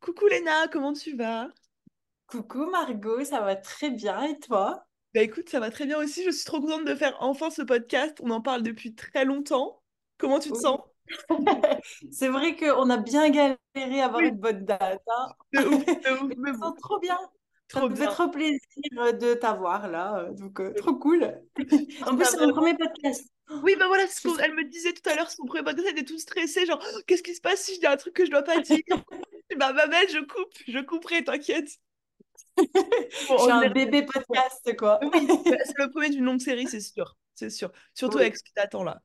Coucou Léna, comment tu vas? Coucou Margot, ça va très bien et toi? Bah écoute, ça va très bien aussi. Je suis trop contente de faire enfin ce podcast. On en parle depuis très longtemps. Comment tu te Oui. sens? C'est vrai qu'on a bien galéré à avoir Oui, une bonne date, hein. de ouf, de ouf, Mais mais je me sens trop bien. Ça trop fait trop plaisir euh, de t'avoir là, euh, donc euh, trop cool. En plus, c'est mon premier podcast. Oui, bah voilà, ce qu'elle me disait tout à l'heure, son premier podcast, elle était toute stressée, genre, qu'est-ce qui se passe si je dis un truc que je dois pas dire? Bah, ma belle, je coupe, je couperai, t'inquiète. Bon, on un bébé podcast, quoi. Oui, c'est le premier d'une longue série, c'est sûr, c'est sûr. Surtout Oui. avec ce qui t'attend là.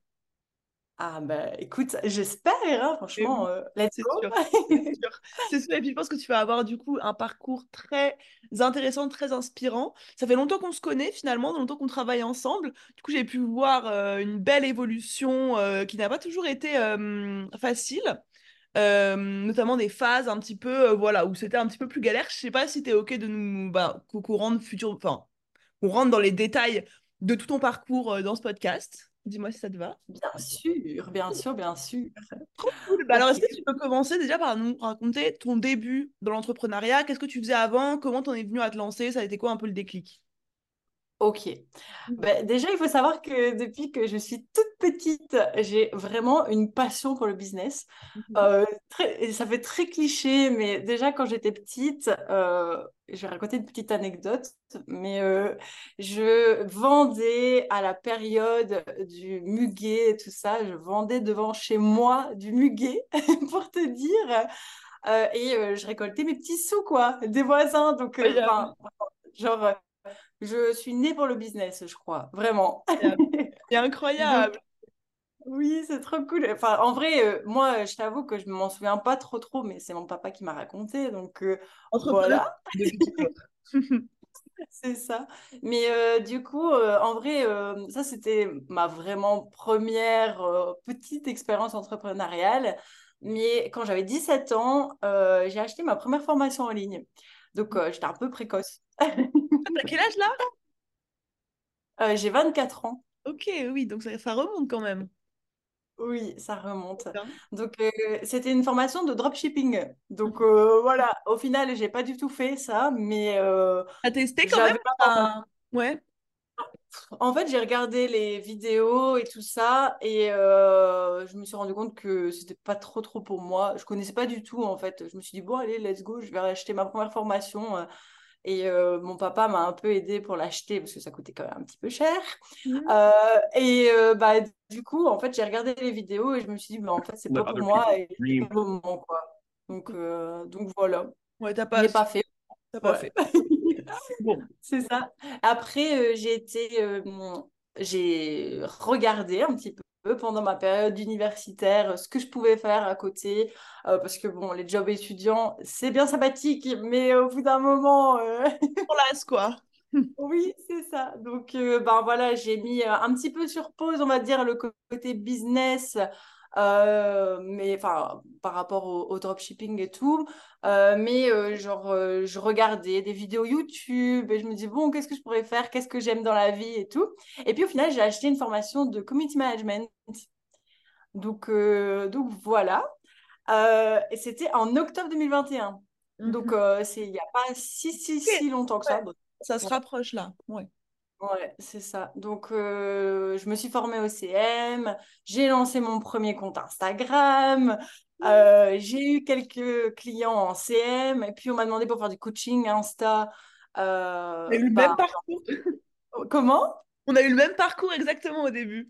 Ah bah écoute, j'espère, hein, franchement, oui, euh, let's c'est go. sûr, c'est sûr. C'est sûr. Et puis je pense que tu vas avoir du coup un parcours très intéressant, très inspirant. Ça fait longtemps qu'on se connaît finalement, longtemps qu'on travaille ensemble. Du coup, j'ai pu voir euh, une belle évolution euh, qui n'a pas toujours été facile. Notamment des phases un petit peu, euh, voilà, où c'était un petit peu plus galère. Je sais pas si tu es OK de nous, bah, qu'on rentre futur, enfin, qu'on rentre dans les détails de tout ton parcours dans ce podcast. Dis-moi si ça te va. Bien sûr, bien sûr, bien sûr. Cool. Bah alors, est-ce que tu peux commencer déjà par nous raconter ton début dans l'entrepreneuriat? Qu'est-ce que tu faisais avant? Comment t'en es venu à te lancer? Ça a été quoi un peu le déclic? Ok. Ben, déjà, il faut savoir que depuis que je suis toute petite, j'ai vraiment une passion pour le business. Mhm. Euh, très- ça fait très cliché, mais déjà quand j'étais petite, euh, je vais raconter une petite anecdote, mais euh, je vendais à la période du muguet et tout ça, je vendais devant chez moi du muguet, pour te dire, et je récoltais mes petits sous, quoi, des voisins. Donc, genre... Je suis née pour le business, je crois, vraiment. incroyable. Donc, incroyable. oui, c'est trop cool. Enfin, en vrai, euh, moi, je t'avoue que je ne m'en souviens pas trop, trop, mais c'est mon papa qui m'a raconté. Donc, euh, voilà, c'est ça. Mais euh, du coup, euh, en vrai, ça, c'était ma vraiment première petite expérience entrepreneuriale. Mais quand j'avais 17 ans, j'ai acheté ma première formation en ligne. Donc, euh, j'étais un peu précoce. Quel âge là? Euh, j'ai 24 ans. Ok, oui, donc ça, ça remonte quand même. Oui, ça remonte. Donc, euh, c'était une formation de dropshipping. Donc, euh, voilà, au final, j'ai pas du tout fait ça, mais T'as testé quand même? Ouais. En fait, j'ai regardé les vidéos et tout ça, et euh, je me suis rendu compte que c'était pas trop trop pour moi. Je connaissais pas du tout, en fait. Je me suis dit, bon, allez, let's go, je vais acheter ma première formation. Et euh, mon papa m'a un peu aidé pour l'acheter parce que ça coûtait quand même un petit peu cher. Mhm. Euh, et euh, bah, du coup, en fait, j'ai regardé les vidéos et je me suis dit, mais en fait, c'est pas pour moi et c'est pas le moment, quoi. Donc, donc voilà, Ouais, t'as pas, fait. t'as pas Ouais. fait. Bon. C'est ça. Après, j'ai été, j'ai regardé un petit peu pendant ma période universitaire ce que je pouvais faire à côté, euh, parce que bon, les jobs étudiants, c'est bien sympathique, mais au bout d'un moment, euh, On lasse quoi. oui, c'est ça. Donc, euh, ben voilà, j'ai mis euh, un petit peu sur pause, on va dire, le côté business, euh, mais enfin, par rapport au, au dropshipping et tout. Euh, mais euh, genre, je regardais des vidéos YouTube et je me dis, bon, qu'est-ce que je pourrais faire? Qu'est-ce que j'aime dans la vie et tout? Et puis au final, j'ai acheté une formation de community management. Donc, donc voilà. Et c'était en octobre 2021. Donc, Mhm. euh, c'est il n'y a pas si, si, si longtemps que ça. Ça se rapproche là. Ouais. Ouais, c'est ça. Donc, euh, je me suis formée au CM, j'ai lancé mon premier compte Instagram, euh, j'ai eu quelques clients en CM, et puis on m'a demandé pour faire du coaching Insta. On a Euh, eu le même bah, parcours. comment? On a eu le même parcours exactement au début.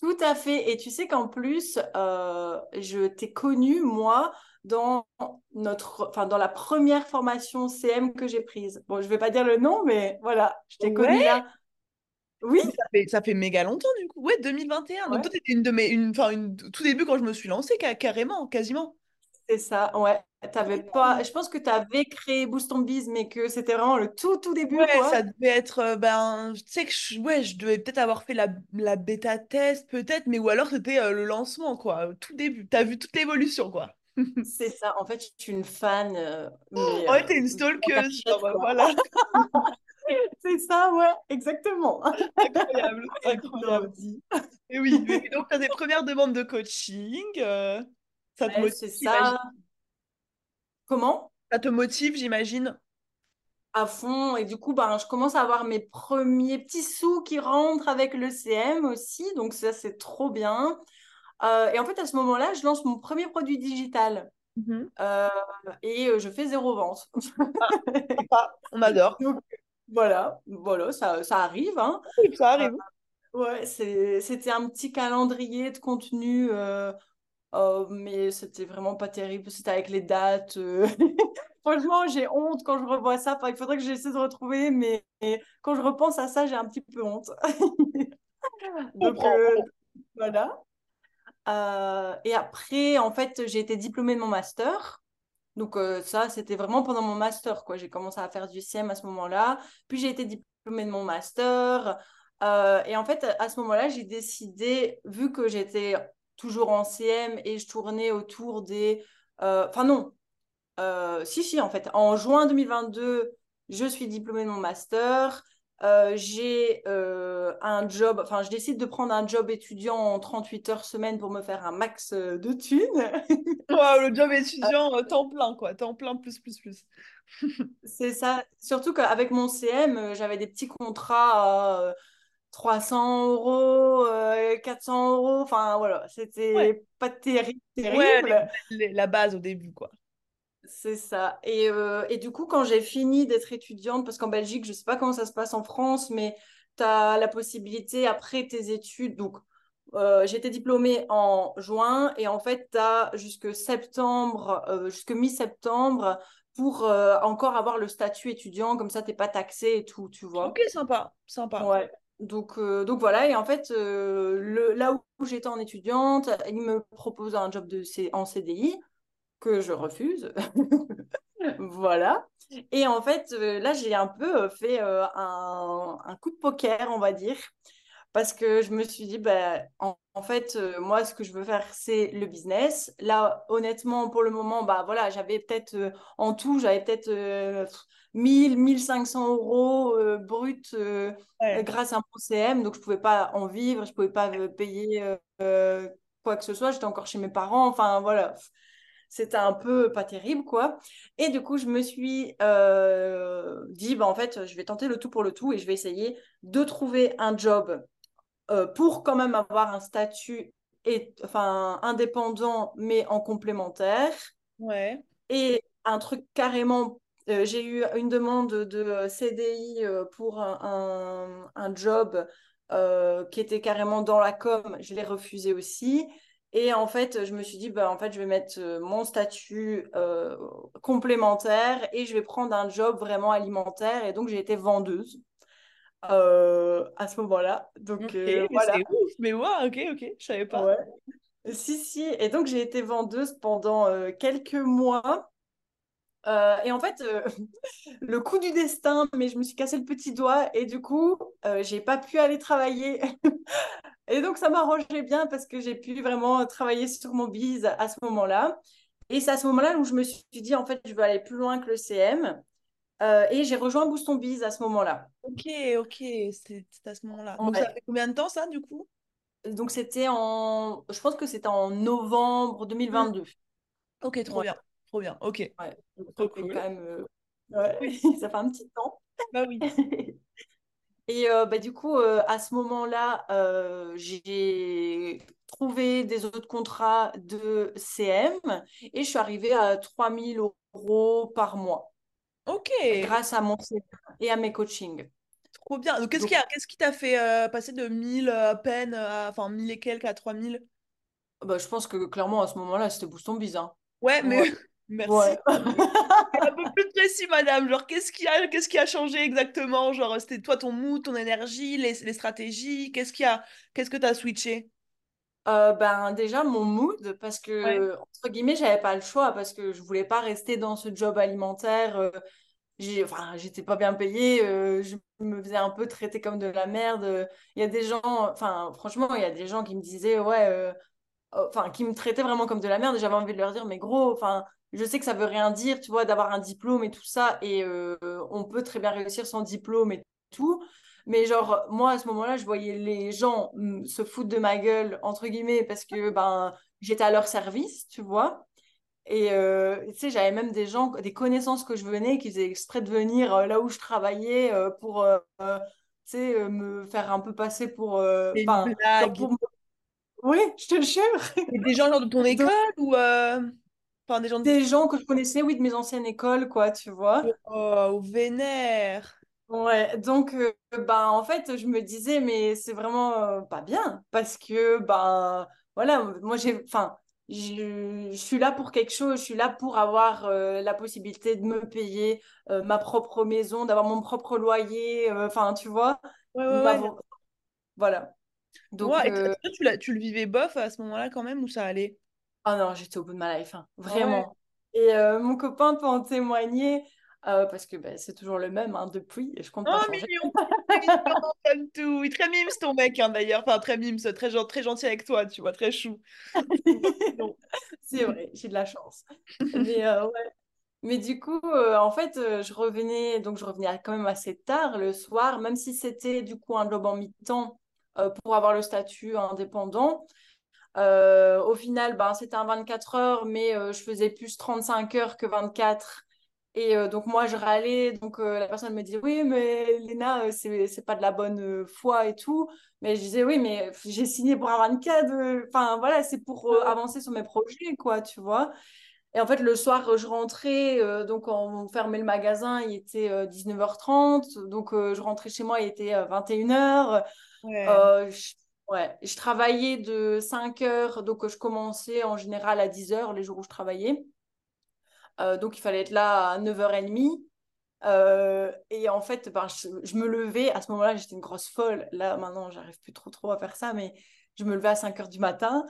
Tout à fait. Et tu sais qu'en plus, euh, je t'ai connue, moi, dans notre, enfin, dans la première formation CM que j'ai prise. Bon, je vais pas dire le nom, mais voilà, je t'ai connue là. Oui, Ça fait, ça fait méga longtemps du coup. Ouais, 2021. Donc toi, ouais. t'étais une de mes, une, enfin, une, tout début quand je me suis lancée, ca- carrément, quasiment. C'est ça, ouais. T'avais pas... Je pense que tu avais créé Boost on Biz, mais que c'était vraiment le tout, tout début, Ouais, ça devait être, euh, ben, tu sais que je, ouais, je devais peut-être avoir fait la, la bêta test, peut-être, mais ou alors c'était euh, le lancement, quoi, tout début. T'as vu toute l'évolution, quoi. C'est ça. En fait, je suis une fan, euh, mais Ouais, euh, t'es une stalkeuse, genre, quoi. voilà. C'est ça, ouais, exactement. Incroyable, incroyable. dit. Et oui, mais donc, t'as des premières demandes de coaching, euh, ça te Ouais, motive, c'est ça. Comment? Ça te motive, j'imagine. À fond. Et du coup, ben, je commence à avoir mes premiers petits sous qui rentrent avec le CM aussi. Donc, ça, c'est trop bien. Euh, et en fait, à ce moment-là, je lance mon premier produit digital. Mhm. Euh, et je fais zéro vente. Ah, on adore. Donc, voilà, voilà, ça, ça arrive. Hein. Oui, ça arrive. Ouais, c'était un petit calendrier de contenu, euh, euh, mais c'était vraiment pas terrible. C'était avec les dates. euh. Franchement, j'ai honte quand je revois ça. Enfin, il faudrait que j'essaie de retrouver, mais quand je repense à ça, j'ai un petit peu honte. Donc, euh, voilà. Euh, et après, en fait, j'ai été diplômée de mon master. Donc, euh, ça, c'était vraiment pendant mon master, quoi. J'ai commencé à faire du CM à ce moment-là. Puis, j'ai été diplômée de mon master. Euh, et en fait, à ce moment-là, j'ai décidé, vu que j'étais toujours en CM et je tournais autour des... euh, Enfin, non. Si, si, en fait. En juin 2022, je suis diplômée de mon master. Euh, j'ai euh, un job, enfin, je décide de prendre un job étudiant en 38 heures semaine pour me faire un max euh, de thunes. Ouais, le job étudiant, euh, temps plein, quoi. Temps plein, plus, plus, plus. C'est ça. Surtout qu'avec mon CM, j'avais des petits contrats à euh, 300 euros, euh, 400 euros. Enfin, voilà, Ouais, c'était pas terrible, ouais, les- terrible. les- la base au début, quoi. C'est ça. Et, euh, et du coup, quand j'ai fini d'être étudiante, parce qu'en Belgique, je sais pas comment ça se passe en France, mais tu as la possibilité, après tes études, donc euh, été diplômée en juin, et en fait, tu as jusque septembre, euh, jusque mi-septembre, pour encore avoir le statut étudiant, comme ça, t'es pas taxé et tout, tu Ok, vois. sympa, sympa. Ouais. Donc, euh, donc voilà, et en fait, euh, le, là où j'étais en étudiante, il me propose un job de, en CDI que je refuse. Voilà. Et en fait, euh, là, j'ai un peu euh, fait euh, un, un coup de poker, on va dire, parce que je me suis dit, bah, en, en fait, moi, ce que je veux faire, c'est le business. Là, honnêtement, pour le moment, bah, voilà, j'avais peut-être, euh, en tout, j'avais peut-être euh, 1000, 1500 euros euh, bruts Ouais. grâce à mon CM, donc je pouvais pas en vivre, je pouvais pas payer quoi que ce soit, j'étais encore chez mes parents, enfin, voilà c'était un peu pas terrible, quoi. Et du coup, je me suis euh, dit, bah, en fait, je vais tenter le tout pour le tout et je vais essayer de trouver un job euh, pour quand même avoir un statut et, enfin, indépendant, mais en complémentaire. Ouais. Et un truc carrément, euh, j'ai eu une demande de CDI euh, pour un, un, un job euh, qui était carrément dans la com, je l'ai refusé aussi. Et en fait, je me suis dit, bah, en fait, je vais mettre euh, mon statut euh, complémentaire et je vais prendre un job vraiment alimentaire. Et donc, j'ai été vendeuse euh, à ce moment-là. Donc, euh, voilà. c'est ouf. Mais ouais, ok, ok, je savais pas. Ouais. Si, si. Et donc, j'ai été vendeuse pendant quelques mois. Et en fait, le coup du destin, mais je me suis cassé le petit doigt et du coup, j'ai pas pu aller travailler. et donc, ça m'arrangeait bien parce que j'ai pu vraiment travailler sur mon bise à ce moment-là. Et c'est à ce moment-là où je me suis dit, en fait, je veux aller plus loin que le CM. Euh, et j'ai rejoint Booston Biz à ce moment-là. Ok, ok, c'est à ce moment-là. Donc ça fait combien de temps ça, du coup? Donc, c'était en, je pense que c'était en novembre Hmm. 2022. Ok, trop Ouais, bien, trop bien, ok. ouais. Donc, ça Trop fait quand cool. même, euh, ouais, Oui, ça fait un petit temps. bah oui. Et euh, bah, du coup, euh, à ce moment-là, euh, j'ai trouvé des autres contrats de CM et je suis arrivée à 3000 euros par mois Ok, grâce à mon CM et à mes coachings. trop bien. Donc qu'est-ce qui Donc, t'a fait passer de 1000 euh, à peine, à, enfin 1000 et quelques à 3000? bah, je pense que clairement, à ce moment-là, c'était Booston Biz. hein. Ouais, mais Ouais. merci. Ouais. Un peu plus précis, madame. Genre, qu'est-ce qui a, qu'est-ce qui a changé exactement? Genre, c'était toi ton mood, ton énergie, les, les stratégies? Qu'est-ce qui a, qu'est-ce que t'as switché? Euh, ben, déjà, mon mood, parce Ouais. que, entre guillemets, j'avais pas le choix, parce que je voulais pas rester dans ce job alimentaire. euh, j'ai, enfin, j'étais pas bien payée, euh, je me faisais un peu traiter comme de la merde. Il y a des gens, enfin, franchement, il y a des gens qui me disaient, ouais, euh, enfin, qui me traitaient vraiment comme de la merde, et j'avais envie de leur dire, mais gros, enfin, je sais que ça veut rien dire, tu vois, d'avoir un diplôme et tout ça, et euh, on peut très bien réussir sans diplôme et tout. Mais genre, moi, à ce moment-là, je voyais les gens mm, se foutre de ma gueule, entre guillemets, parce que ben, j'étais à leur service, tu vois. Et euh, tu sais, j'avais même des gens, des connaissances que je venais qui faisaient exprès de venir euh, là où je travaillais pour, tu sais, me faire un peu passer pour, me- Oui, je te le jure. Et des gens genre de ton Donc, école ou euh, enfin des gens de... des gens que je connaissais, oui, de mes anciennes écoles, quoi, tu vois. Oh, vénère. Ouais, donc euh, ben en fait je me disais mais c'est vraiment euh, pas bien parce que ben voilà moi j'ai enfin je, je suis là pour quelque chose je suis là pour avoir euh, la possibilité de me payer euh, ma propre maison d'avoir mon propre loyer euh, enfin tu vois Ouais, ouais, ouais. voilà donc Ouais, et toi, euh, toi, tu, tu le vivais bof à ce moment-là quand même ou ça allait? Ah non j'étais au bout de ma life hein, Ah ouais. vraiment et euh, mon copain peut en témoigner euh, parce que ben, c'est toujours le même hein, depuis et je compte pas Oh, changer mignon. Comme tout. Il est très mimes ton mec hein, d'ailleurs. Enfin, très mimes, très, gen- très gentil avec toi, tu vois, très chou. C'est vrai, j'ai de la chance. Mais, euh, ouais. Mais du coup, euh, en fait, euh, je revenais, donc je revenais quand même assez tard le soir, même si c'était du coup un job en mi-temps euh, pour avoir le statut indépendant. Euh, au final, ben, c'était un 24 heures, mais euh, je faisais plus 35 heures que 24. Et euh, donc moi, je râlais. Donc la personne me dit, oui, mais Léna, c'est, c'est pas de la bonne foi et tout. Mais je disais, oui, mais j'ai signé pour un 24. euh, Enfin, voilà, c'est pour avancer sur mes projets, quoi, tu vois. Et en fait, le soir, je rentrais, euh, donc on fermait le magasin, il était euh, 19h30, donc euh, je rentrais chez moi, il était euh, 21h. Ouais. Je, ouais, je travaillais de 5h, donc je commençais en général à 10h les jours où je travaillais. Euh, donc il fallait être là à 9h30. Euh, et en fait, ben, je, me levais, à ce moment-là, j'étais une grosse folle. Là, maintenant, j'arrive plus trop trop à faire ça, mais je me levais à 5h du matin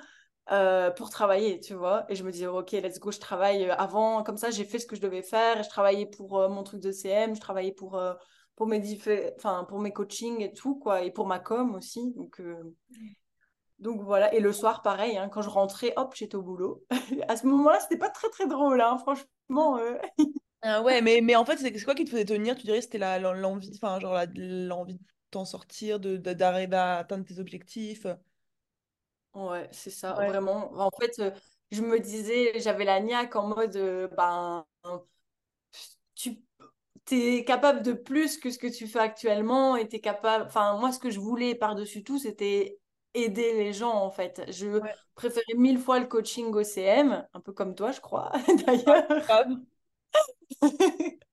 euh, pour travailler, tu vois. Et je me disais, ok, let's go, je travaille avant. Comme ça, j'ai fait ce que je devais faire. Je travaillais pour mon truc de CM, je travaillais pour, pour, mes diffé- enfin, pour mes coachings et tout, quoi. Et pour ma com aussi. Donc, euh, donc voilà. Et le soir, pareil, hein, quand je rentrais, hop, j'étais au boulot. à ce moment-là, c'était pas très, très drôle, hein, franchement. euh. Ah ouais, mais, mais en fait, c'est quoi qui te faisait tenir? Tu dirais que c'était la- l'envie, enfin, genre l'envie de t'en sortir, de, d'arriver à atteindre tes objectifs? Ouais, c'est ça, Ouais. vraiment. En fait, euh, je me disais, j'avais la niaque en mode, ben, es capable de plus que ce que tu fais actuellement et t'es capable. Enfin, moi, ce que je voulais par-dessus tout, c'était aider les gens, en fait. Je Ouais. préférais mille fois le coaching au CM, un peu comme toi, je crois, d'ailleurs.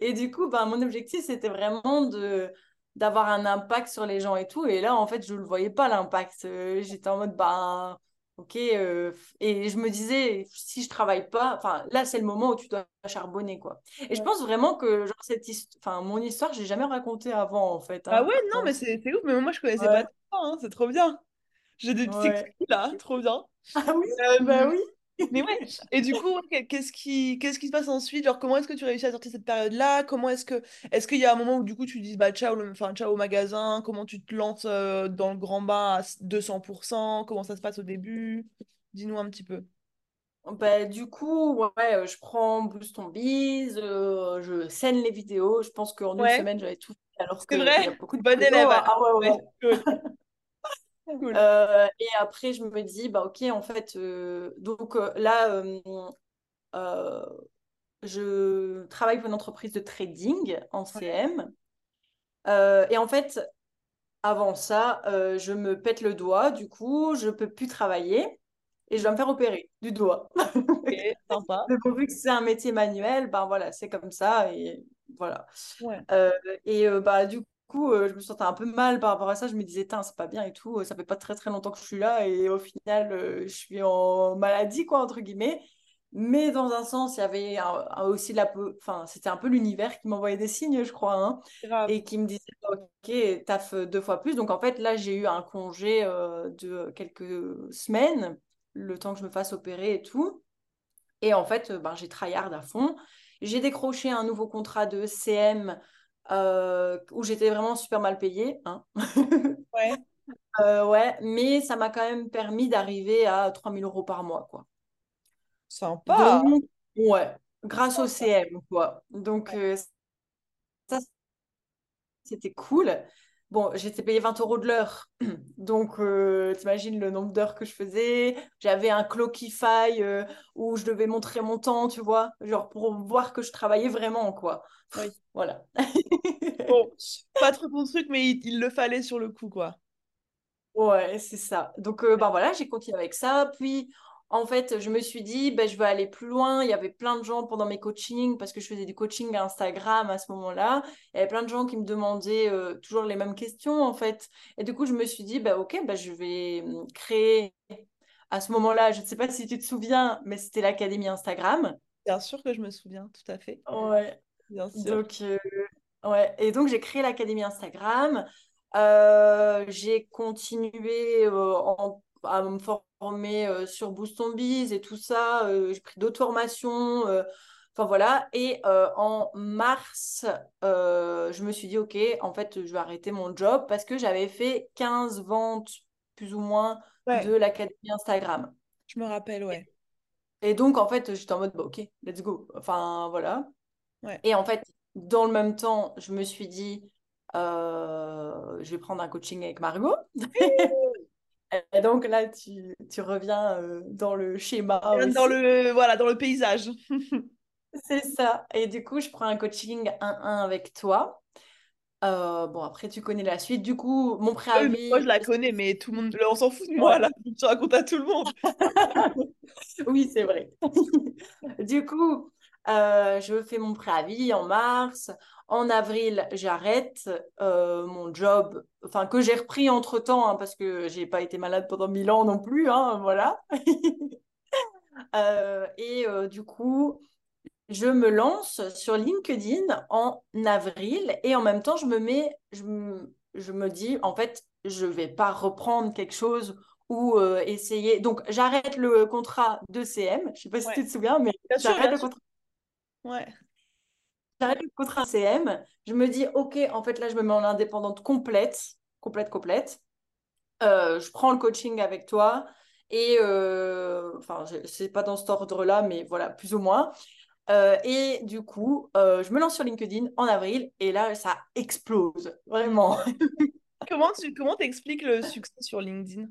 Et du coup, ben, mon objectif, c'était vraiment de d'avoir un impact sur les gens et tout. Et là, en fait, je ne le voyais pas, l'impact. Euh, J'étais en mode, ben, ok. euh, et je me disais, si je travaille pas, enfin, là, c'est le moment où tu dois charbonner, quoi. Et je pense vraiment que, genre, cette enfin, mon histoire, j'ai jamais raconté avant, en fait. Ah hein. ouais, non, mais c'est ouf, mais moi je connaissais pas ouais, tout ça, hein, c'est trop bien. J'ai des petits ouais. là, trop bien. Ah oui, bah Euh, oui. Mais ouais, et du coup, qu'est-ce qui, qu'est-ce qui se passe ensuite? Genre, comment est-ce que tu réussis à sortir cette période-là? Comment est-ce que, est-ce qu'il y a un moment où du coup tu dis, bah ciao, le, enfin, ciao au magasin, comment tu te lances euh, dans le grand bain à 200%? Comment ça se passe au début? Dis-nous un petit peu. Bah, du coup, ouais, euh, je prends Boost on Biz, euh, je scène les vidéos. Je pense qu'en une Ouais, semaine, j'avais tout fait, alors y a vrai, beaucoup de bon vidéos. élève hein. Ah Ouais, ouais. Cool. Euh, et après, je me dis, bah ok, en fait, euh, donc euh, là, je travaille pour une entreprise de trading en CM. Et en fait, avant ça, euh, je me pète le doigt, du coup, je peux plus travailler et je dois me faire opérer du doigt. ok, sympa. Bon, vu que c'est un métier manuel, ben voilà, c'est comme ça et voilà. Ouais, Euh, et euh, bah du coup, euh, je me sentais un peu mal par rapport à ça. Je me disais, Tain, c'est pas bien et tout. Ça fait pas très très longtemps que je suis là et au final, euh, je suis en maladie quoi entre guillemets. Mais dans un sens, il y avait un- un- aussi la, enfin, c'était un peu l'univers qui m'envoyait des signes, je crois, hein, et qui me disait, ok, taf deux fois plus. Donc en fait, là, j'ai eu un congé euh, de quelques semaines, le temps que je me fasse opérer et tout. Et en fait, ben, j'ai tryhard à fond. J'ai décroché un nouveau contrat de CM euh, où j'étais vraiment super mal payée. hein. Ouais, Euh, ouais, mais ça m'a quand même permis d'arriver à 3000 euros par mois, quoi. sympa. Donc, ouais, grâce au CM, quoi. Donc, Ouais. euh, ça, c'était cool. Bon, j'étais payée 20 euros de l'heure. Donc, euh, t'imagines le nombre d'heures que je faisais. J'avais un Clockify euh, où je devais montrer mon temps, tu vois, genre pour voir que je travaillais vraiment, quoi. Oui. Voilà. Bon, pas trop ton truc, mais il, il le fallait sur le coup, quoi. Ouais, c'est ça. Donc, euh, ben voilà, j'ai continué avec ça. Puis, en fait, je me suis dit, ben, je vais aller plus loin. Il y avait plein de gens pendant mes coachings, parce que je faisais du coaching à Instagram à ce moment-là. Il y avait plein de gens qui me demandaient euh, toujours les mêmes questions, en fait. Et du coup, je me suis dit, ben, ok, ben, je vais hum, créer à ce moment-là, je ne sais pas si tu te souviens, mais c'était l'Académie Instagram. Bien sûr que je me souviens, tout à fait. Ouais. Bien sûr. Donc, euh, ouais. Et donc, j'ai créé l'Académie Instagram. Euh, j'ai continué euh, en- à me former euh, sur Boost on Biz et tout ça. Euh, j'ai pris d'autres formations. euh, Enfin voilà. Et euh, en mars, euh, je me suis dit, OK, en fait, je vais arrêter mon job parce que j'avais fait 15 ventes plus ou moins de l'Académie Instagram. je me rappelle, ouais. Et donc, en fait, j'étais en mode, bah, OK, let's go. Enfin, voilà. Ouais. Et en fait, dans le même temps, je me suis dit, euh, je vais prendre un coaching avec Margot. Et donc là, tu, tu reviens euh, dans le schéma Dans aussi. le, voilà, dans le paysage. C'est ça. Et du coup, je prends un coaching 1-1 avec toi. Euh, bon, après, tu connais la suite. Du coup, mon Oui, mais moi, je préavis, la connais, mais tout le monde, on s'en fout de moi, là. Je raconte à tout le monde. Oui, c'est vrai. Du coup, euh, je fais mon préavis en mars. En avril, j'arrête euh, mon job, enfin que j'ai repris entre-temps, hein, parce que j'ai pas été malade pendant mille ans non plus, hein, voilà. Euh, et euh, du coup, je me lance sur LinkedIn en avril et en même temps, je me mets, je me, je me dis, en fait, je vais pas reprendre quelque chose ou essayer. Donc, j'arrête le contrat de CM. Je sais pas si tu te souviens, mais j'arrête le contrat, Ouais. j'arrête le contrat CM. Je me dis, OK, en fait, là, je me mets en indépendante complète, complète, complète. Euh, je prends le coaching avec toi. Et euh, enfin, je- c'est pas dans cet ordre-là, mais voilà, plus ou moins. Euh, et du coup, euh, je me lance sur LinkedIn en avril et là, ça explose, vraiment. Comment tu comment t'expliques le succès sur LinkedIn?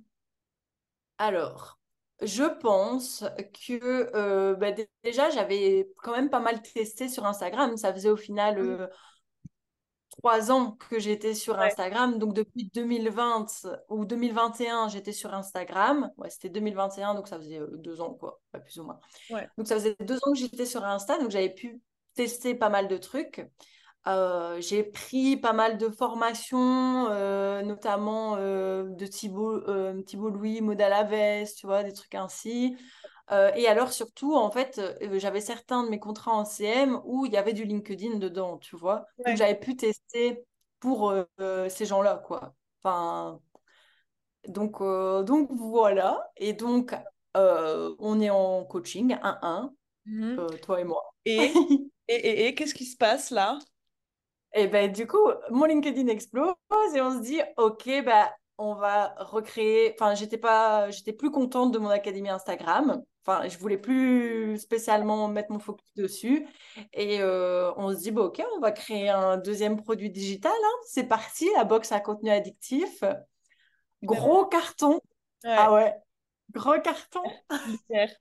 Alors, je pense que euh, bah, dé- déjà, j'avais quand même pas mal testé sur Instagram. Ça faisait au final euh, trois ans que j'étais sur Ouais, Instagram. Donc, depuis 2020 ou 2021, j'étais sur Instagram. Ouais, c'était 2021, donc ça faisait euh, deux ans, quoi, pas plus ou moins. ouais, Donc, ça faisait deux ans que j'étais sur Insta, donc j'avais pu tester pas mal de trucs. Euh, j'ai pris pas mal de formations, euh, notamment euh, de Thibaut, euh, Thibaut Louis, Maud Alavès, tu vois, des trucs ainsi. Et alors, surtout, en fait, j'avais certains de mes contrats en CM où il y avait du LinkedIn dedans, tu vois. Donc, ouais. j'avais pu tester pour ces gens-là, quoi. Enfin, donc, donc voilà. Et donc, on est en coaching 1-1, Mhm. euh, toi et moi. Et, et, et, et qu'est-ce qui se passe là? Et ben du coup, mon LinkedIn explose et on se dit, ok, ben on va recréer. Enfin, j'étais pas, j'étais plus contente de mon académie Instagram. Enfin, je voulais plus spécialement mettre mon focus dessus. Et euh, on se dit, bah, ok, on va créer un deuxième produit digital. hein. C'est parti, la box à contenu addictif. Gros carton. ouais, Ah ouais, gros carton.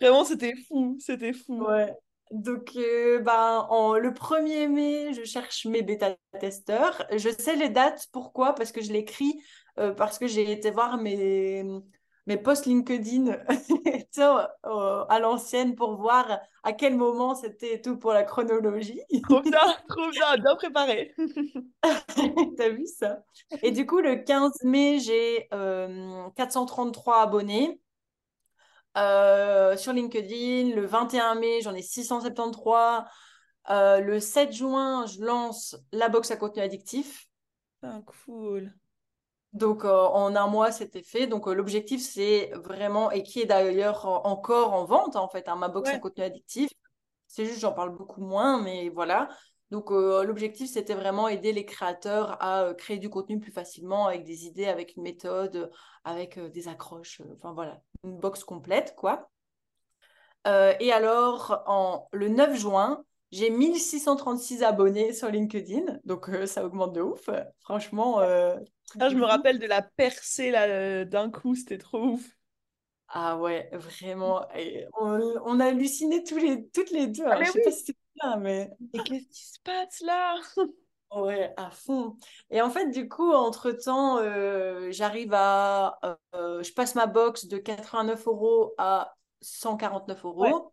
Vraiment, c'était fou, c'était fou. Ouais. Donc, euh, ben, en, le 1er mai, je cherche mes bêta-testeurs. Je sais les dates. Pourquoi? Parce que je l'écris, euh, parce que j'ai été voir mes, mes posts LinkedIn euh, à l'ancienne pour voir à quel moment c'était tout pour la chronologie. Trop bien, trop bien, bien préparé. T'as vu ça? Et du coup, le 15 mai, j'ai euh, 433 abonnés. Euh, sur LinkedIn, le 21 mai, j'en ai 673. Euh, le 7 juin, je lance la box à contenu addictif. Ah, cool. Donc, euh, en un mois, c'était fait. Donc, euh, l'objectif, c'est vraiment, et qui est d'ailleurs en- encore en vente, en fait, hein, ma box à contenu addictif. C'est juste, j'en parle beaucoup moins, mais voilà. Donc, euh, l'objectif, c'était vraiment aider les créateurs à euh, créer du contenu plus facilement avec des idées, avec une méthode, avec euh, des accroches. Enfin, voilà, une box complète, quoi. Et alors, en, le 9 juin, j'ai 1636 abonnés sur LinkedIn, donc ça augmente de ouf. Franchement. Ah, je me rappelle de la percée là, d'un coup, c'était trop ouf. Ah ouais, vraiment. Et on, on a halluciné tous les, toutes les deux. Ah, hein. mais Je sais oui! pas si bien, mais Et qu'est-ce qui se passe là? ouais, à fond. Et en fait, du coup, entre-temps, euh, j'arrive à. euh, je passe ma box de 89 euros à 149 Ouais, euros.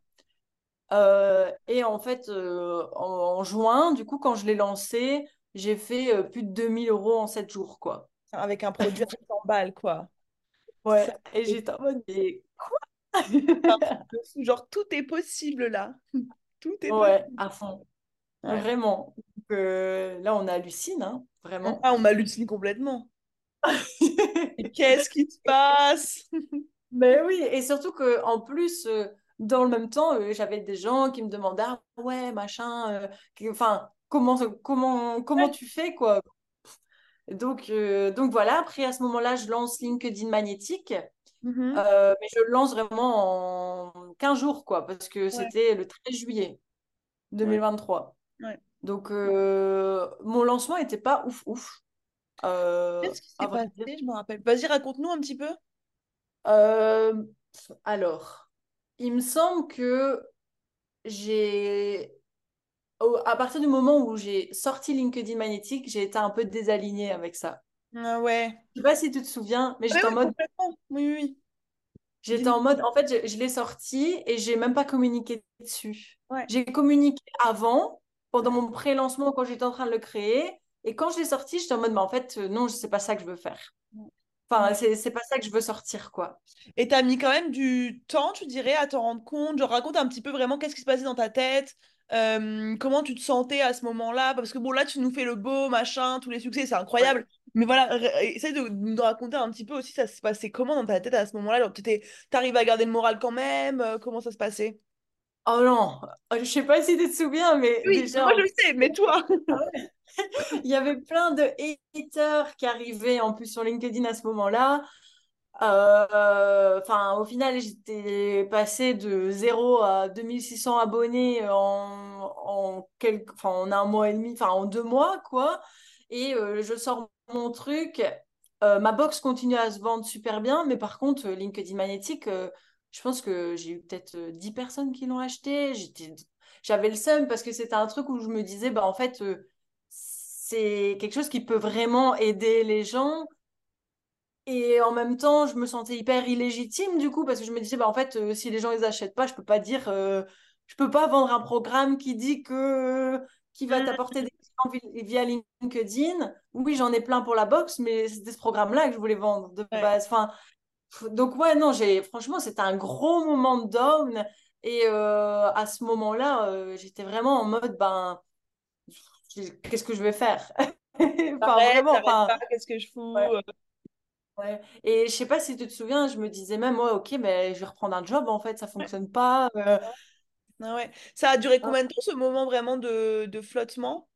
Euh, et en fait, en, en juin, du coup, quand je l'ai lancé, j'ai fait plus de 2000 euros en 7 jours, quoi. avec un produit à 100 balles, quoi. Ça, Ouais, et j'étais en mode, mais quoi? Genre, tout est possible là. Tout est possible. Ouais, à fond, Ouais. vraiment. Donc, euh, là, on hallucine, hein, vraiment. Ah, on m'hallucine complètement. Qu'est-ce qui se passe? Mais oui, et surtout que en plus, euh, dans le même temps, euh, j'avais des gens qui me demandaient, ah, ouais, machin, enfin, comment, comment, comment Ouais. tu fais, quoi? Donc, donc voilà, après, à ce moment-là, je lance LinkedIn Magnétique. Mhm. Euh, mais je le lance vraiment en 15 jours, quoi, parce que Ouais, c'était le 13 juillet ouais, 2023. ouais. Donc, euh, mon lancement n'était pas ouf, ouf, euh, Qu'est-ce qui s'est passé? dire. Je me rappelle. Vas-y, raconte-nous un petit peu. Alors, il me semble que j'ai, à partir du moment où j'ai sorti LinkedIn Magnétique, j'ai été un peu désalignée avec ça. Ah ouais. Je sais pas si tu te souviens, mais j'étais en oui, mode complètement. Oui, oui. J'étais en mode, en fait, je, je l'ai sorti et j'ai même pas communiqué dessus. Ouais. J'ai communiqué avant, pendant mon pré-lancement, quand j'étais en train de le créer. Et quand je l'ai sorti, j'étais en mode, mais en fait, euh, non, c'est pas ça que je veux faire. Enfin, Ouais. c'est c'est pas ça que je veux sortir, quoi. Et t'as mis quand même du temps, tu dirais, à t'en rendre compte? Genre, raconte un petit peu vraiment qu'est-ce qui se passait dans ta tête, euh, comment tu te sentais à ce moment-là? Parce que bon, là, tu nous fais le beau, machin, tous les succès, c'est Ouais. incroyable. Mais voilà, essaye de nous raconter un petit peu aussi, ça se passait comment dans ta tête à ce moment-là? T'étais- t'arrives à garder le moral quand même, euh, comment ça se passait? Oh non, Euh, je sais pas si tu te souviens, mais Oui, mais moi déjà, je le sais, mais toi? Il y avait plein de haters qui arrivaient en plus sur LinkedIn à ce moment-là. Euh, Enfin, au final, j'étais passée de zéro à 2600 abonnés en, en, quelques, en un mois et demi, en deux mois, quoi. Et euh, je sors mon truc. Euh, ma box continue à se vendre super bien, mais par contre, LinkedIn Magnétique, je pense que j'ai eu peut-être euh, 10 personnes qui l'ont acheté. J'avais le seum parce que c'était un truc où je me disais, bah, en fait, c'est quelque chose qui peut vraiment aider les gens. Et en même temps, je me sentais hyper illégitime du coup, parce que je me disais, bah, en fait, euh, si les gens les achètent pas, je peux pas dire, euh, je peux pas vendre un programme qui dit que qui va Hmm, t'apporter des clients vi- via LinkedIn. Oui, j'en ai plein pour la box, mais c'était ce programme-là que je voulais vendre de Ouais. base. Enfin, donc ouais, non, j'ai franchement, c'était un gros moment de down. Et euh, à ce moment-là, euh, j'étais vraiment en mode, ben, qu'est-ce que je vais faire? Enfin, vraiment, enfin. qu'est-ce que je fous? Ouais. Et je sais pas si tu te souviens, je me disais même, ouais, ok, mais je vais reprendre un job, en fait, ça fonctionne pas. euh. Ah ouais. Ça a duré Ah. combien de temps ce moment vraiment de, de flottement?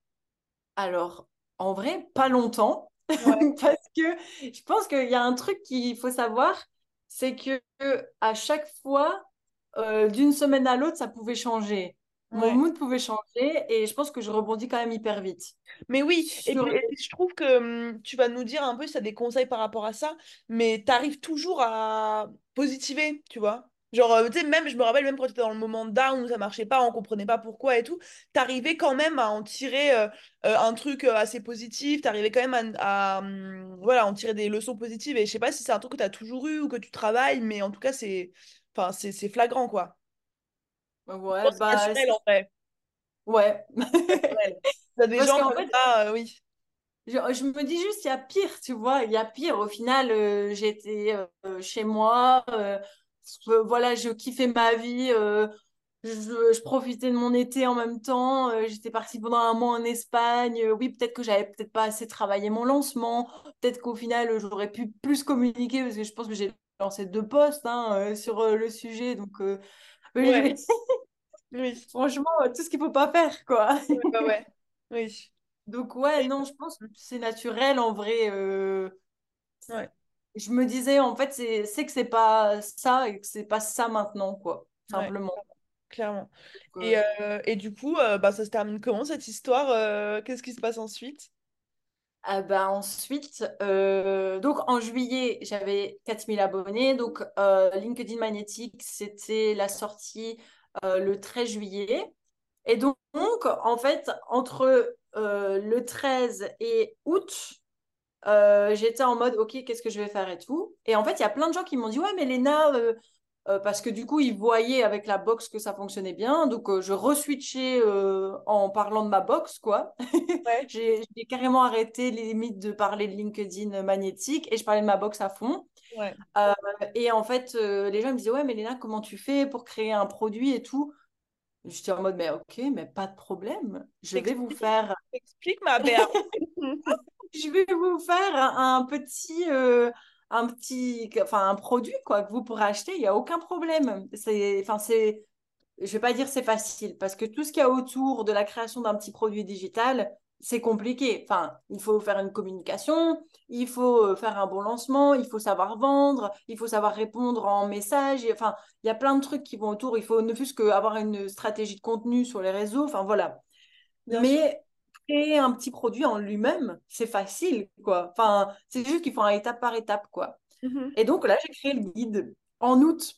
Alors, en vrai, pas longtemps, Ouais, parce que je pense qu'il y a un truc qu'il faut savoir, c'est que à chaque fois, euh, d'une semaine à l'autre, ça pouvait changer. Mon ouais. mood pouvait changer et je pense que je rebondis quand même hyper vite. Mais oui, et puis je trouve que hum, tu vas nous dire un peu si tu as des conseils par rapport à ça, mais tu arrives toujours à positiver, tu vois. Genre, euh, tu sais, même, je me rappelle même quand tu étais dans le moment down où ça marchait pas, on comprenait pas pourquoi et tout, t'arrivais quand même à en tirer euh, euh, un truc assez positif, t'arrivais quand même à, à, hum, voilà, en tirer des leçons positives. Et je sais pas si c'est un truc que tu as toujours eu ou que tu travailles, mais en tout cas, c'est enfin, c'est c'est flagrant, quoi. Je Ouais, pense c'est bah, naturel en vrai. ouais. T'as des Parce gens comme fait, ça, euh, oui. Je, je me dis juste, il y a pire, tu vois, il y a pire. Au final, euh, j'étais euh, chez moi, voilà, je kiffais ma vie, je, je profitais de mon été en même temps. j'étais partie pendant un mois en Espagne. oui, peut-être que j'avais peut-être pas assez travaillé mon lancement. Peut-être qu'au final, j'aurais pu plus communiquer parce que je pense que j'ai lancé deux posts hein, sur le sujet. Donc, Ouais, oui. franchement, euh, tout ce qu'il faut pas faire, quoi. Ouais. Oui. Donc, ouais, non, je pense que c'est naturel en vrai. euh, Ouais, je me disais, en fait, c'est que c'est pas ça et que c'est pas ça maintenant, quoi, ouais. simplement. clairement. Donc, Et, euh, et du coup, bah, ça se termine comment cette histoire? qu'est-ce qui se passe ensuite? Ah bah, ensuite, euh, donc en juillet, j'avais 4000 abonnés. Donc euh, LinkedIn Magnetic, c'était la sortie euh, le 13 juillet. Et donc, en fait, entre le 13 et août, j'étais en mode, OK, qu'est-ce que je vais faire et tout? Et en fait, il y a plein de gens qui m'ont dit, ouais, mais Léna, euh, parce que du coup, ils voyaient avec la box que ça fonctionnait bien. Donc, euh, je reswitchais euh, en parlant de ma box, quoi. Ouais, j'ai carrément arrêté les limites de parler de LinkedIn magnétique et je parlais de ma box à fond. ouais. Et en fait, les gens me disaient, ouais, mais Léna, comment tu fais pour créer un produit et tout? J'étais en mode, mais ok, mais pas de problème. Je vais vous faire explique ma belle. je vais vous faire un petit, un petit, enfin un produit quoi que vous pourrez acheter. Il y a aucun problème. C'est, enfin c'est, je vais pas dire c'est facile parce que tout ce qu'il y a autour de la création d'un petit produit digital, c'est compliqué. Enfin, il faut faire une communication, il faut euh, faire un bon lancement, il faut savoir vendre, il faut savoir répondre en message. Et, enfin, il y a plein de trucs qui vont autour. Il faut ne fût-ce qu'avoir une stratégie de contenu sur les réseaux. Enfin voilà. Bien sûr. Créer un petit produit en lui-même, c'est facile, quoi. Enfin, c'est juste qu'il faut un étape par étape, quoi. Mhm. Et donc là, j'ai créé le guide en août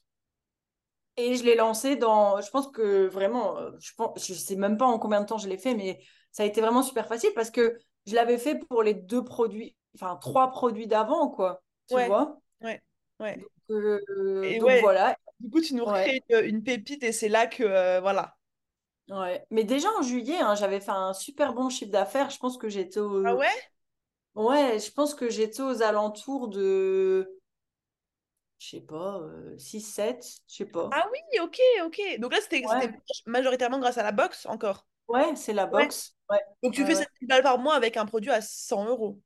et je l'ai lancé dans, je pense que vraiment, euh, je pense, je sais même pas en combien de temps je l'ai fait, mais ça a été vraiment super facile parce que je l'avais fait pour les deux produits, enfin trois produits d'avant, quoi. Tu Ouais, vois? ouais, ouais. Donc, euh, Et donc ouais, voilà. du coup, tu nous Ouais. une, une pépite et c'est là que, euh, voilà. Ouais. Mais déjà en juillet, hein, j'avais fait un super bon chiffre d'affaires. Je pense que j'étais Ah ouais? Ouais, je pense que j'étais aux alentours de je sais pas, euh, 6-7, je sais pas. Ah oui, ok, ok. Donc là, c'était Ouais, majoritairement grâce à la box encore? ouais, c'est la box. Ouais, Donc tu fais ouais. 7000 balles par mois avec un produit à 100 euros,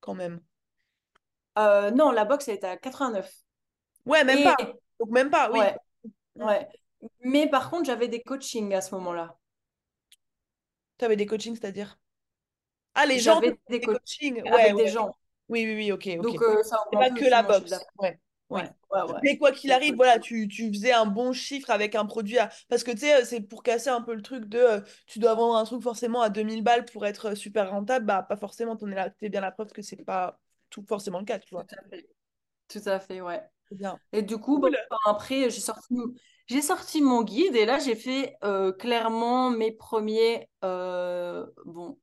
quand même. Euh, non, la box, elle était à 89. Ouais, même Et, pas. Donc même pas, oui. ouais. Mais par contre, j'avais des coachings à ce moment-là. Tu avais des coachings, c'est-à-dire? Ah, les gens des des coachings coachings. Ouais, avec des gens. Oui, oui, oui, ok. Donc, euh, ça C'est pas que la mon chiffre box. d'affaires. Ouais, Ouais, ouais, ouais. Mais quoi qu'il arrive, voilà, tu, tu faisais un bon chiffre avec un produit à... Parce que tu sais, c'est pour casser un peu le truc de euh, tu dois vendre un truc forcément à 2000 balles pour être euh, super rentable. Bah, pas forcément. T'en es là, t'es bien la preuve que c'est pas tout forcément le cas, tu Tout vois. à fait. Tout à fait, ouais. Bien. Et du coup, bah, Cool. après, j'ai sorti, j'ai sorti mon guide et là, j'ai fait euh, clairement mes premiers, euh, bon,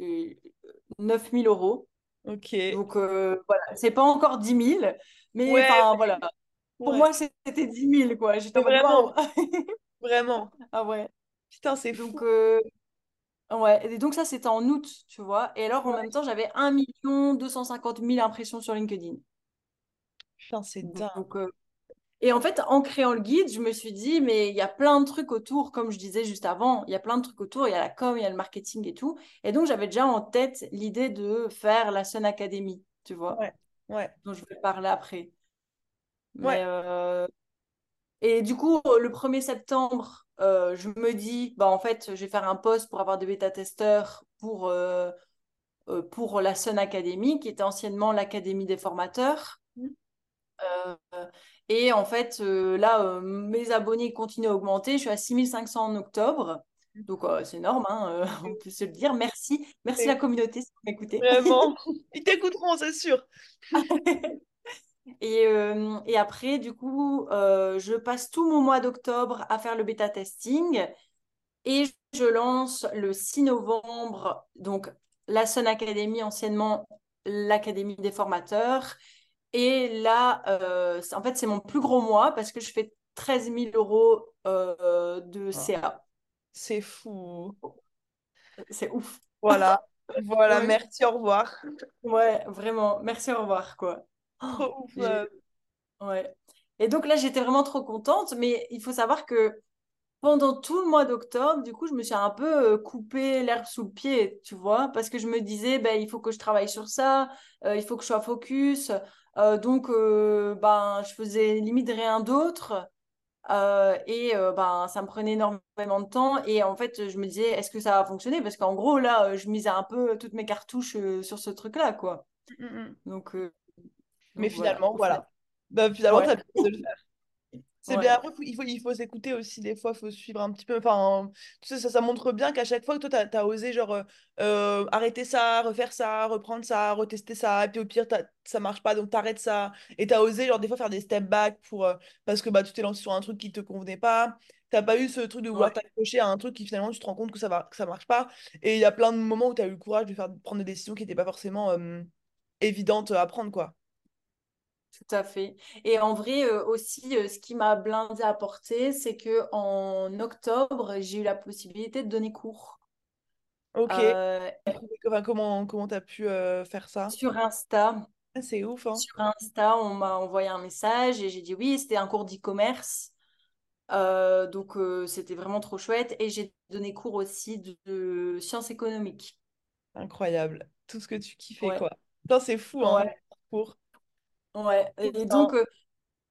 euh, 9000 euros. Ok. Donc, euh, voilà, c'est pas encore dix mille mais Ouais, voilà. Pour ouais. moi, c'était dix mille quoi. J'étais vraiment, vraiment. Ah ouais. Putain, c'est Donc, fou. euh, ouais. Et donc, ça, c'était en août, tu vois. Et alors, en même temps, j'avais un million deux cent cinquante mille impressions sur LinkedIn. Putain, c'est dingue. Donc, Et en fait, en créant le guide, je me suis dit, mais il y a plein de trucs autour, comme je disais juste avant, il y a plein de trucs autour, il y a la com, il y a le marketing et tout. Et donc, j'avais déjà en tête l'idée de faire la Sun Academy, tu vois, Ouais, ouais, dont je vais parler après. ouais. Euh, Et du coup, le 1er septembre, euh, je me dis, bah, en fait, je vais faire un post pour avoir des bêta-testeurs pour, euh, pour la Sun Academy, qui était anciennement l'Académie des formateurs. Mm. Et en fait, euh, là, euh, mes abonnés continuent à augmenter. Je suis à 6500 en octobre. Donc, euh, c'est énorme, hein, on peut se le dire. Merci. Merci la C'est communauté si vous m'écoutez. Vraiment. Ils t'écouteront, c'est sûr. Et, et après, du coup, je passe tout mon mois d'octobre à faire le bêta testing et je lance le 6 novembre, donc la Sun Academy, anciennement l'Académie des formateurs. Et là, euh, en fait, c'est mon plus gros mois parce que je fais 13 000 euros euh, de Ah, CA. C'est fou. C'est ouf. Voilà. Voilà, Ouais, merci, au revoir. ouais, vraiment. Merci, au revoir, quoi. Oh, Trop ouf. euh. ouais. Et donc là, j'étais vraiment trop contente, mais il faut savoir que pendant tout le mois d'octobre, du coup, je me suis un peu euh, coupé l'herbe sous le pied, tu vois, parce que je me disais, ben, il faut que je travaille sur ça, euh, il faut que je sois focus. Euh, donc, euh, ben, je faisais limite rien d'autre. Euh, et ben, ça me prenait énormément de temps. Et en fait, je me disais, est-ce que ça va fonctionner? Parce qu'en gros, là, je misais un peu toutes mes cartouches sur ce truc-là, quoi. Mm, mm. Donc, euh, Mais donc voilà, finalement, voilà. Bah, finalement, Ouais. t'as pu de le faire. C'est bien, Ouais, après, faut- il faut, il faut s'écouter aussi, des fois, il faut suivre un petit peu. Enfin, tu sais, ça, ça montre bien qu'à chaque fois que toi, tu as, osé, genre, euh, euh, arrêter ça, refaire ça, reprendre ça, retester ça, et puis au pire, ça marche pas, donc t'arrêtes ça. Et tu as osé, genre, des fois, faire des step back pour, euh, parce que bah, tu t'es lancé sur un truc qui te convenait pas. T'as pas eu ce truc de vouloir ouais, t'accrocher à un truc qui finalement, tu te rends compte que ça va, que ça marche pas. Et il y a plein de moments où tu as eu le courage de faire, prendre des décisions qui n'étaient pas forcément euh, évidentes à prendre, quoi. Tout à fait. Et en vrai, euh, aussi, euh, ce qui m'a blindé à porter, c'est que en octobre, j'ai eu la possibilité de donner cours. Ok. Euh, Enfin, comment comment t'as pu faire ça? sur Insta. Ah, c'est ouf, hein. Sur Insta, on m'a envoyé un message et j'ai dit oui, c'était un cours d'e-commerce. Donc, c'était vraiment trop chouette. Et j'ai donné cours aussi de, de sciences économiques. Incroyable. Tout ce que tu kiffais, Ouais, quoi. C'est fou, hein, pour. Ouais. Et donc, bien. euh,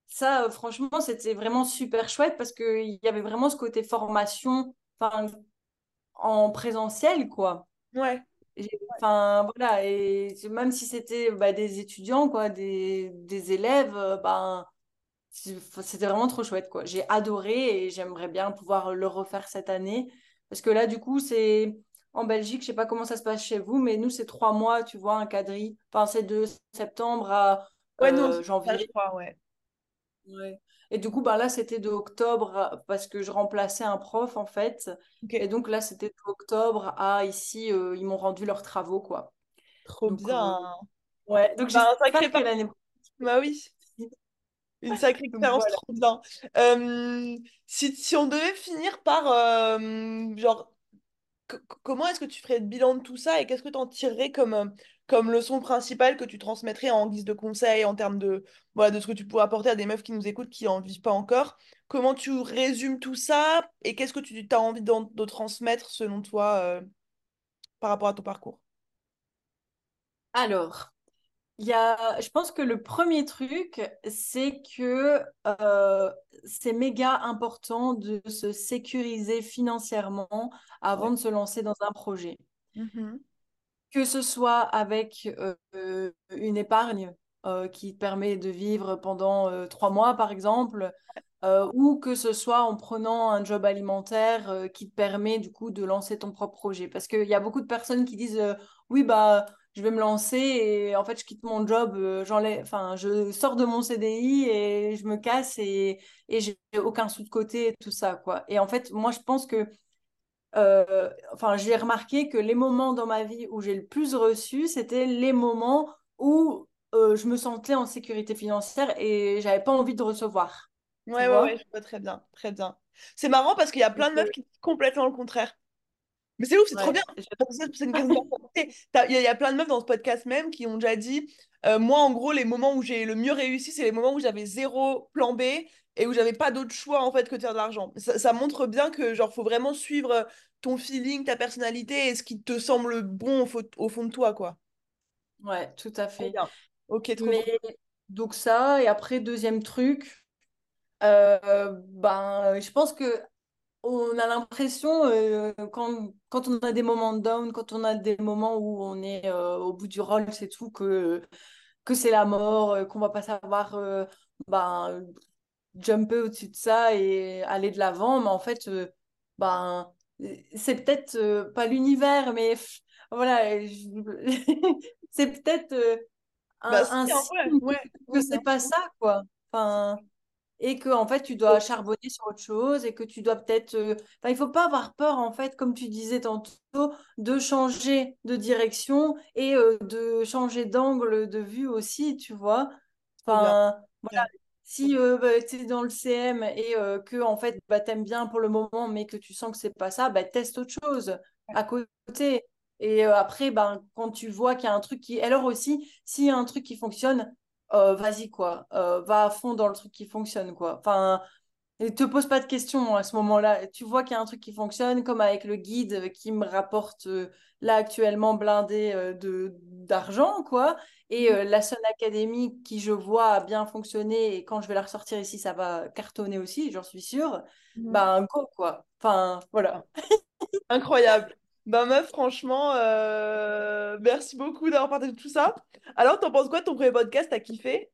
ça, euh, franchement, c'était vraiment super chouette parce qu'il y avait vraiment ce côté formation, en présentiel, quoi. Ouais, Enfin, voilà. Et même si c'était bah, des étudiants, quoi, des, des élèves, ben. C'est- C'était vraiment trop chouette, quoi. J'ai adoré et j'aimerais bien pouvoir le refaire cette année. Parce que là, du coup, c'est en Belgique, je sais pas comment ça se passe chez vous, mais nous, c'est trois mois, tu vois, un quadri. Enfin, c'est de septembre à ouais, non, euh, je janvier. crois, ouais. Ouais. Et du coup, bah, là, c'était de octobre à- parce que je remplaçais un prof, en fait. Et donc là, c'était de octobre à ici, euh, ils m'ont rendu leurs travaux, quoi. trop Donc, euh, bien. ouais. Donc, Bah, un sacré l'année Bah oui, une sacrée expérience, voilà. trop bien. Euh, si, si on devait finir par, euh, genre, co- comment est-ce que tu ferais le bilan de tout ça et qu'est-ce que tu en tirerais comme, euh, comme leçon principale que tu transmettrais en guise de conseil en termes de, voilà, de ce que tu pourrais apporter à des meufs qui nous écoutent qui en vivent pas encore? Comment tu résumes tout ça et qu'est-ce que tu as envie d'en- de, transmettre selon toi euh, par rapport à ton parcours? Alors. Il y a, je pense que le premier truc, c'est que euh, c'est méga important de se sécuriser financièrement avant Ouais. de se lancer dans un projet. Mhm. Que ce soit avec euh, une épargne euh, qui permet de vivre pendant euh, trois mois, par exemple, ou que ce soit en prenant un job alimentaire qui te permet du coup de lancer ton propre projet. Parce qu'il y a beaucoup de personnes qui disent oui, bah, je vais me lancer et en fait, je quitte mon job, enfin, je sors de mon CDI et je me casse et, et j'ai aucun sou de côté tout ça, quoi. Et en fait, moi, je pense que euh, enfin, j'ai remarqué que les moments dans ma vie où j'ai le plus reçu, c'était les moments où euh, je me sentais en sécurité financière et j'avais pas envie de recevoir, Ouais, ouais, ouais, vois? je vois très bien, très bien. C'est marrant parce qu'il y a plein de meufs euh, qui disent complètement le contraire. Mais c'est ouf, c'est trop bien. C'est une question Il y, a il y a plein de meufs dans ce podcast même qui ont déjà dit, euh, moi en gros, les moments où j'ai le mieux réussi, c'est les moments où j'avais zéro plan B et où j'avais pas d'autre choix en fait que de faire de l'argent. Ça, ça montre bien que genre faut vraiment suivre ton feeling, ta personnalité et ce qui te semble bon au, fo- au fond de toi, quoi. ouais, tout à fait. bien. Ok, trop Mais donc ça, et après, deuxième truc, euh, ben, je pense que on a l'impression, euh, quand, quand on a des moments down, quand on a des moments où on est euh, au bout du rôle, c'est tout, que, que c'est la mort, euh, qu'on va pas savoir euh, ben, jumper au-dessus de ça et aller de l'avant. Mais en fait, ben, c'est peut-être pas l'univers, mais voilà, je- c'est peut-être euh, Bah un, un ouais, que ouais, bien c'est pas ça, quoi. Enfin et que en fait tu dois charbonner sur autre chose et que tu dois peut-être euh, enfin il faut pas avoir peur en fait comme tu disais tantôt de changer de direction et euh, de changer d'angle de vue aussi tu vois? Enfin voilà si euh, bah, tu es dans le CM et que en fait bah, t'aimes bien pour le moment mais que tu sens que c'est pas ça bah, teste autre chose à côté. Et après ben quand tu vois qu'il y a un truc qui alors aussi s'il y a un truc qui fonctionne euh, vas-y quoi, Euh, va à fond dans le truc qui fonctionne quoi. Enfin, et te pose pas de questions à ce moment-là. Tu vois qu'il y a un truc qui fonctionne, comme avec le guide qui me rapporte euh, là actuellement blindé euh, de d'argent quoi. Et euh, la Sun Academy qui je vois a bien fonctionné et quand je vais la ressortir ici ça va cartonner aussi, j'en suis sûre. Mhm. Ben go quoi. Enfin voilà. Incroyable. Bah meuf, franchement, euh, merci beaucoup d'avoir partagé tout ça. Alors, t'en penses quoi ton premier podcast? T'as kiffé?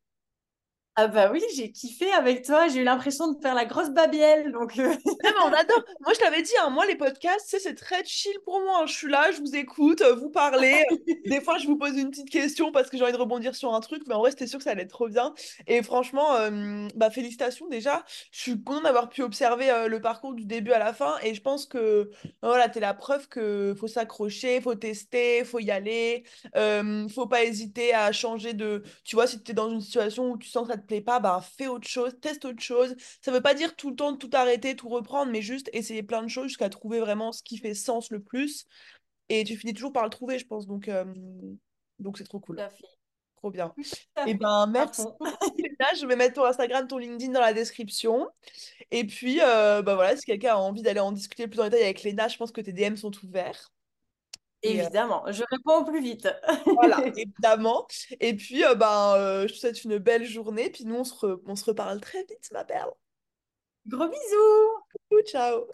Ah bah oui, j'ai kiffé avec toi. J'ai eu l'impression de faire la grosse babielle. Donc, euh, Non, mais on adore. Moi, je t'avais dit, hein, moi, les podcasts, c'est très chill pour moi. hein. Je suis là, je vous écoute, euh, vous parlez. Des fois, je vous pose une petite question parce que j'ai envie de rebondir sur un truc, mais en vrai, c'était sûr que ça allait être trop bien. Et franchement, euh, bah, félicitations déjà. Je suis contente d'avoir pu observer euh, le parcours du début à la fin. Et je pense que voilà, t'es la preuve que faut s'accrocher, faut tester, faut y aller. Faut pas hésiter à changer de. Tu vois, si tu es dans une situation où tu sens que ça te plaît pas, bah, fais autre chose, teste autre chose. Ça veut pas dire tout le temps de tout arrêter, tout reprendre, mais juste essayer plein de choses jusqu'à trouver vraiment ce qui fait sens le plus. Et tu finis toujours par le trouver, je pense. Donc, euh, donc c'est trop cool. Trop bien. Et fait. ben, merci Léna. Je vais mettre ton Instagram, ton LinkedIn dans la description. Et puis, euh, bah voilà, si quelqu'un a envie d'aller en discuter plus en détail avec Léna, je pense que tes DM sont ouverts. Euh, Évidemment, je réponds au plus vite. voilà, évidemment. Et puis, euh, ben, euh, je te souhaite une belle journée. Puis nous, on se, re- on se reparle très vite, ma belle. Gros bisous! Ciao.